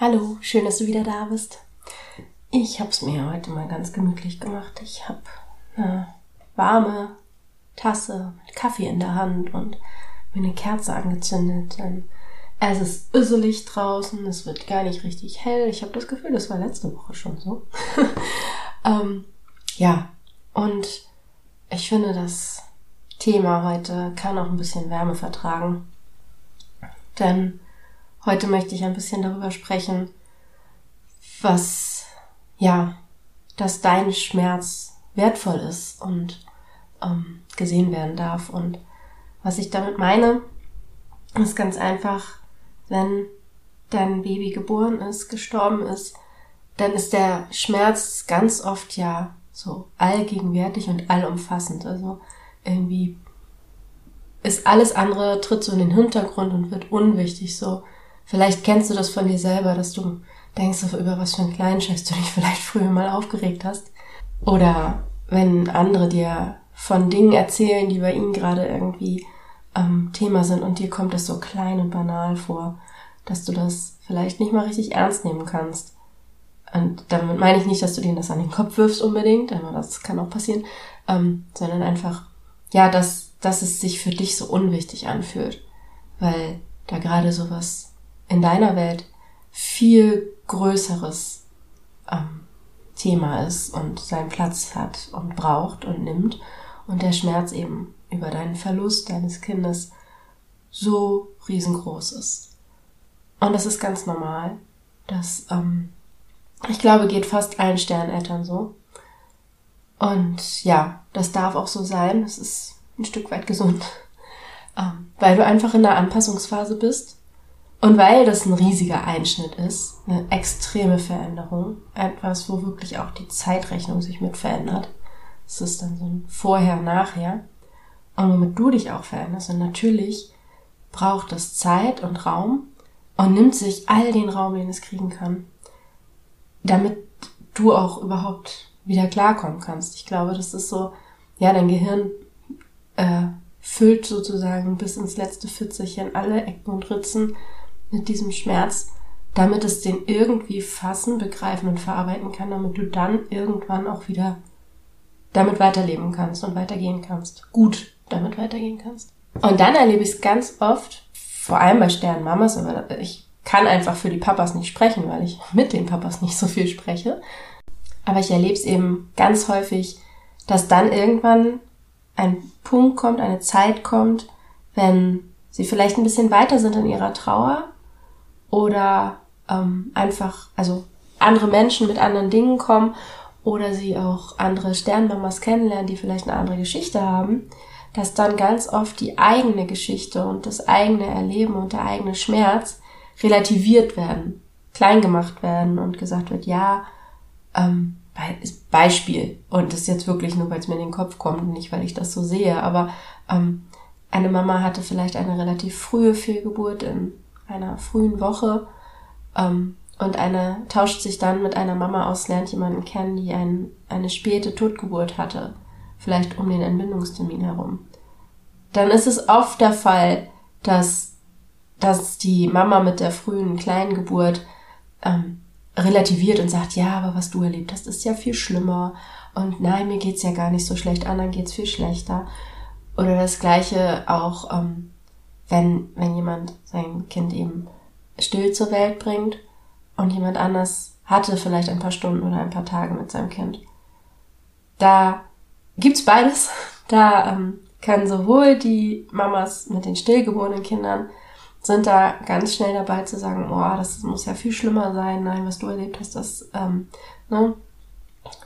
Hallo, schön, dass du wieder da bist. Ich habe es mir heute mal ganz gemütlich gemacht. Ich habe eine warme Tasse mit Kaffee in der Hand und mir eine Kerze angezündet. Denn es ist üsselig draußen, es wird gar nicht richtig hell. Ich habe das Gefühl, das war letzte Woche schon so. ähm, ja, und ich finde, das Thema heute kann auch ein bisschen Wärme vertragen. Denn Heute möchte ich ein bisschen darüber sprechen, was, ja, dass dein Schmerz wertvoll ist und ähm, gesehen werden darf. Und was ich damit meine, ist ganz einfach, wenn dein Baby geboren ist, gestorben ist, dann ist der Schmerz ganz oft ja so allgegenwärtig und allumfassend. Also irgendwie ist alles andere, tritt so in den Hintergrund und wird unwichtig. So, Vielleicht kennst du das von dir selber, dass du denkst, über was für einen kleinen Scheiß du dich vielleicht früher mal aufgeregt hast. Oder wenn andere dir von Dingen erzählen, die bei ihnen gerade irgendwie ähm, Thema sind und dir kommt das so klein und banal vor, dass du das vielleicht nicht mal richtig ernst nehmen kannst. Und damit meine ich nicht, dass du denen das an den Kopf wirfst unbedingt, aber das kann auch passieren, ähm, sondern einfach, ja, dass, dass es sich für dich so unwichtig anfühlt, weil da gerade sowas in deiner Welt viel größeres ähm, Thema ist und seinen Platz hat und braucht und nimmt und der Schmerz eben über deinen Verlust deines Kindes so riesengroß ist. Und das ist ganz normal. Das, ähm, ich glaube, geht fast allen Sterneltern so. Und ja, das darf auch so sein. Es ist ein Stück weit gesund. Ähm, weil du einfach in der Anpassungsphase bist und weil das ein riesiger Einschnitt ist, eine extreme Veränderung, etwas, wo wirklich auch die Zeitrechnung sich mit verändert. Es ist dann so ein Vorher, Nachher. Und womit du dich auch veränderst. Und natürlich braucht es Zeit und Raum und nimmt sich all den Raum, den es kriegen kann, damit du auch überhaupt wieder klarkommen kannst. Ich glaube, das ist so, ja, dein Gehirn äh, füllt sozusagen bis ins letzte Pfützelchen alle Ecken und Ritzen mit diesem Schmerz, damit es den irgendwie fassen, begreifen und verarbeiten kann, damit du dann irgendwann auch wieder damit weiterleben kannst und weitergehen kannst. Gut damit weitergehen kannst. Und dann erlebe ich es ganz oft, vor allem bei Sternmamas, aber ich kann einfach für die Papas nicht sprechen, weil ich mit den Papas nicht so viel spreche. Aber ich erlebe es eben ganz häufig, dass dann irgendwann ein Punkt kommt, eine Zeit kommt, wenn sie vielleicht ein bisschen weiter sind in ihrer Trauer oder ähm, einfach, also andere Menschen mit anderen Dingen kommen oder sie auch andere Sternmamas kennenlernen, die vielleicht eine andere Geschichte haben, dass dann ganz oft die eigene Geschichte und das eigene Erleben und der eigene Schmerz relativiert werden, klein gemacht werden und gesagt wird, ja, ähm, Beispiel, und das ist jetzt wirklich nur, weil es mir in den Kopf kommt und nicht, weil ich das so sehe, aber ähm, eine Mama hatte vielleicht eine relativ frühe Fehlgeburt in einer frühen Woche ähm, und eine tauscht sich dann mit einer Mama aus, lernt jemanden kennen, die ein, eine späte Totgeburt hatte, vielleicht um den Entbindungstermin herum. Dann ist es oft der Fall, dass, dass die Mama mit der frühen Kleingeburt ähm, relativiert und sagt, ja, aber was du erlebt hast, ist ja viel schlimmer und nein, mir geht's ja gar nicht so schlecht, anderen geht's viel schlechter. Oder das gleiche auch ähm, wenn, wenn jemand sein Kind eben still zur Welt bringt und jemand anders hatte vielleicht ein paar Stunden oder ein paar Tage mit seinem Kind. Da gibt's beides. Da ähm, können sowohl die Mamas mit den stillgeborenen Kindern sind da ganz schnell dabei zu sagen, oh, das muss ja viel schlimmer sein, nein, was du erlebt hast, das, ähm, ne,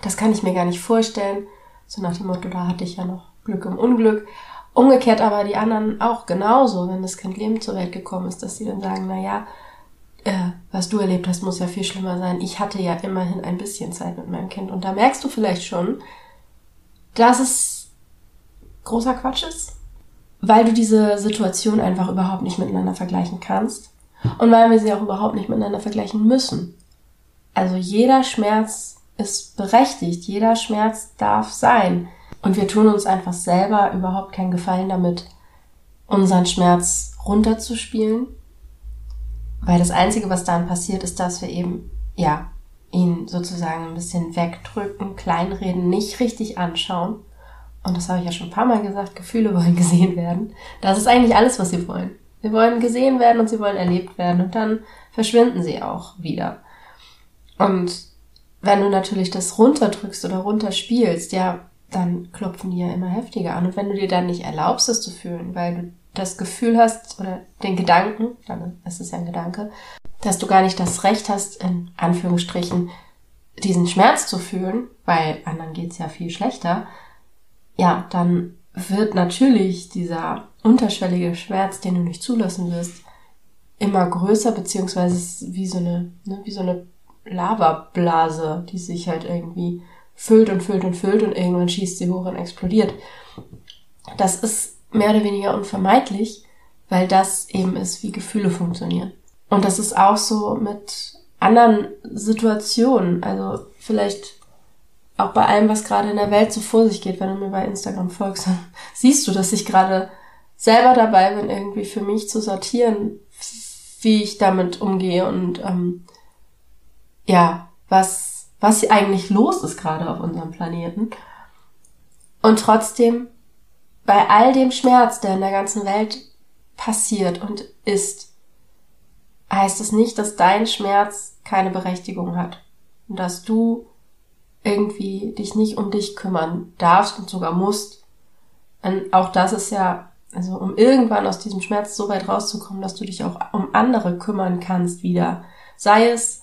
das kann ich mir gar nicht vorstellen. So nach dem Motto, da hatte ich ja noch Glück im Unglück. Umgekehrt aber die anderen auch genauso, wenn das Kind lebend zur Welt gekommen ist, dass sie dann sagen, na ja, äh, was du erlebt hast, muss ja viel schlimmer sein. Ich hatte ja immerhin ein bisschen Zeit mit meinem Kind. Und da merkst du vielleicht schon, dass es großer Quatsch ist, weil du diese Situation einfach überhaupt nicht miteinander vergleichen kannst und weil wir sie auch überhaupt nicht miteinander vergleichen müssen. Also jeder Schmerz ist berechtigt, jeder Schmerz darf sein. Und wir tun uns einfach selber überhaupt keinen Gefallen damit, unseren Schmerz runterzuspielen. Weil das Einzige, was dann passiert, ist, dass wir eben, ja, ihn sozusagen ein bisschen wegdrücken, kleinreden, nicht richtig anschauen. Und das habe ich ja schon ein paar Mal gesagt, Gefühle wollen gesehen werden. Das ist eigentlich alles, was sie wollen. Sie wollen gesehen werden und sie wollen erlebt werden und dann verschwinden sie auch wieder. Und wenn du natürlich das runterdrückst oder runterspielst, ja, dann klopfen die ja immer heftiger an. Und wenn du dir dann nicht erlaubst, es zu fühlen, weil du das Gefühl hast oder den Gedanken, dann ist es ja ein Gedanke, dass du gar nicht das Recht hast, in Anführungsstrichen, diesen Schmerz zu fühlen, weil anderen geht's ja viel schlechter, ja, dann wird natürlich dieser unterschwellige Schmerz, den du nicht zulassen wirst, immer größer, beziehungsweise wie so eine, ne, wie so eine Lavablase, die sich halt irgendwie füllt und füllt und füllt und irgendwann schießt sie hoch und explodiert. Das ist mehr oder weniger unvermeidlich, weil das eben ist, wie Gefühle funktionieren. Und das ist auch so mit anderen Situationen. Also vielleicht auch bei allem, was gerade in der Welt so vor sich geht, wenn du mir bei Instagram folgst, dann siehst du, dass ich gerade selber dabei bin, irgendwie für mich zu sortieren, wie ich damit umgehe und ähm, ja, was, was eigentlich los ist gerade auf unserem Planeten. Und trotzdem, bei all dem Schmerz, der in der ganzen Welt passiert und ist, heißt es nicht, dass dein Schmerz keine Berechtigung hat. Und dass du irgendwie dich nicht um dich kümmern darfst und sogar musst. Und auch das ist ja, also um irgendwann aus diesem Schmerz so weit rauszukommen, dass du dich auch um andere kümmern kannst wieder. Sei es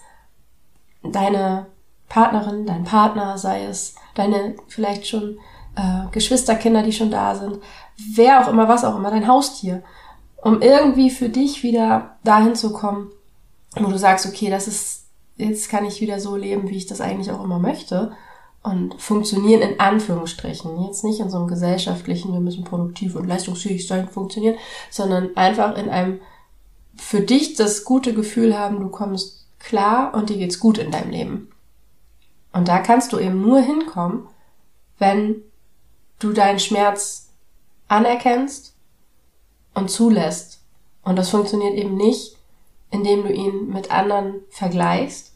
deine Partnerin, dein Partner, sei es deine vielleicht schon äh, Geschwisterkinder, die schon da sind, wer auch immer, was auch immer, dein Haustier, um irgendwie für dich wieder dahin zu kommen, wo du sagst, okay, das ist, jetzt kann ich wieder so leben, wie ich das eigentlich auch immer möchte und funktionieren in Anführungsstrichen. Jetzt nicht in so einem gesellschaftlichen, wir müssen produktiv und leistungsfähig sein, funktionieren, sondern einfach in einem für dich das gute Gefühl haben, du kommst klar und dir geht's gut in deinem Leben. Und da kannst du eben nur hinkommen, wenn du deinen Schmerz anerkennst und zulässt. Und das funktioniert eben nicht, indem du ihn mit anderen vergleichst,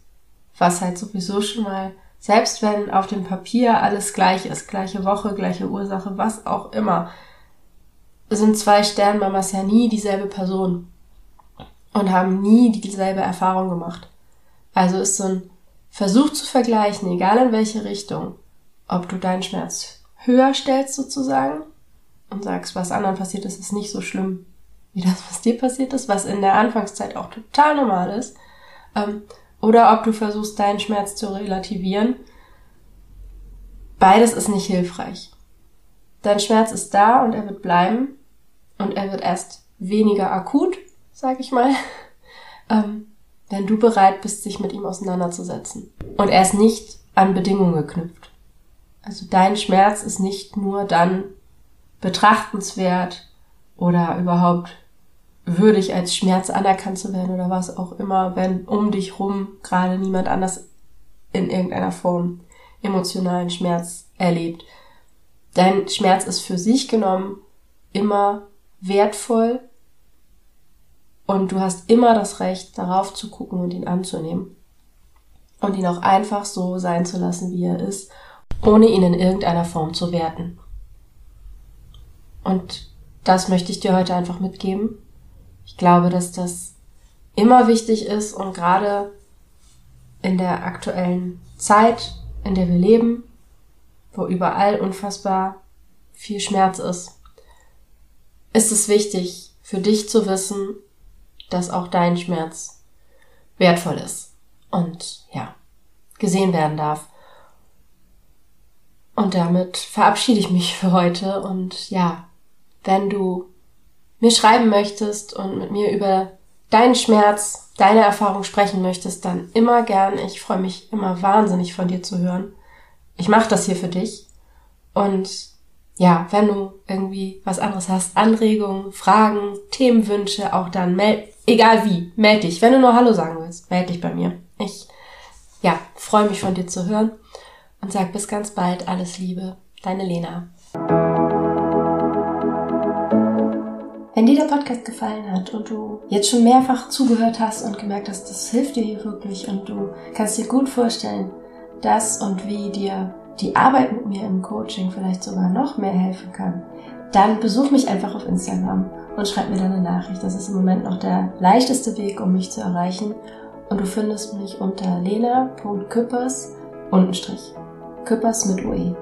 was halt sowieso schon mal, selbst wenn auf dem Papier alles gleich ist, gleiche Woche, gleiche Ursache, was auch immer, sind zwei Sternmamas ja nie dieselbe Person und haben nie dieselbe Erfahrung gemacht. Also ist so ein Versuch zu vergleichen, egal in welche Richtung, ob du deinen Schmerz höher stellst sozusagen und sagst, was anderen passiert ist, ist nicht so schlimm wie das, was dir passiert ist, was in der Anfangszeit auch total normal ist, ähm, oder ob du versuchst, deinen Schmerz zu relativieren. Beides ist nicht hilfreich. Dein Schmerz ist da und er wird bleiben und er wird erst weniger akut, sag ich mal, ähm, wenn du bereit bist, sich mit ihm auseinanderzusetzen. Und er ist nicht an Bedingungen geknüpft. Also dein Schmerz ist nicht nur dann betrachtenswert oder überhaupt würdig als Schmerz anerkannt zu werden oder was auch immer, wenn um dich rum gerade niemand anders in irgendeiner Form emotionalen Schmerz erlebt. Dein Schmerz ist für sich genommen immer wertvoll und du hast immer das Recht, darauf zu gucken und ihn anzunehmen. Und ihn auch einfach so sein zu lassen, wie er ist, ohne ihn in irgendeiner Form zu werten. Und das möchte ich dir heute einfach mitgeben. Ich glaube, dass das immer wichtig ist und gerade in der aktuellen Zeit, in der wir leben, wo überall unfassbar viel Schmerz ist, ist es wichtig für dich zu wissen, dass auch dein Schmerz wertvoll ist und ja, gesehen werden darf. Und damit verabschiede ich mich für heute. Und ja, wenn du mir schreiben möchtest und mit mir über deinen Schmerz, deine Erfahrung sprechen möchtest, dann immer gern. Ich freue mich immer wahnsinnig von dir zu hören. Ich mache das hier für dich. Und ja, wenn du irgendwie was anderes hast, Anregungen, Fragen, Themenwünsche, auch dann meld, egal wie, meld dich. Wenn du nur Hallo sagen willst, meld dich bei mir. Ich, ja, freue mich von dir zu hören und sag bis ganz bald alles Liebe. Deine Lena. Wenn dir der Podcast gefallen hat und du jetzt schon mehrfach zugehört hast und gemerkt hast, das hilft dir hier wirklich und du kannst dir gut vorstellen, dass und wie dir die Arbeit mit mir im Coaching vielleicht sogar noch mehr helfen kann, dann besuch mich einfach auf Instagram und schreib mir deine Nachricht. Das ist im Moment noch der leichteste Weg, um mich zu erreichen. Und du findest mich unter lena.küppers untenstrich. Küppers mit UE.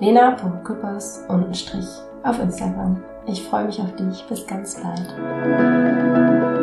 lena.küppers untenstrich auf Instagram. Ich freue mich auf dich. Bis ganz bald.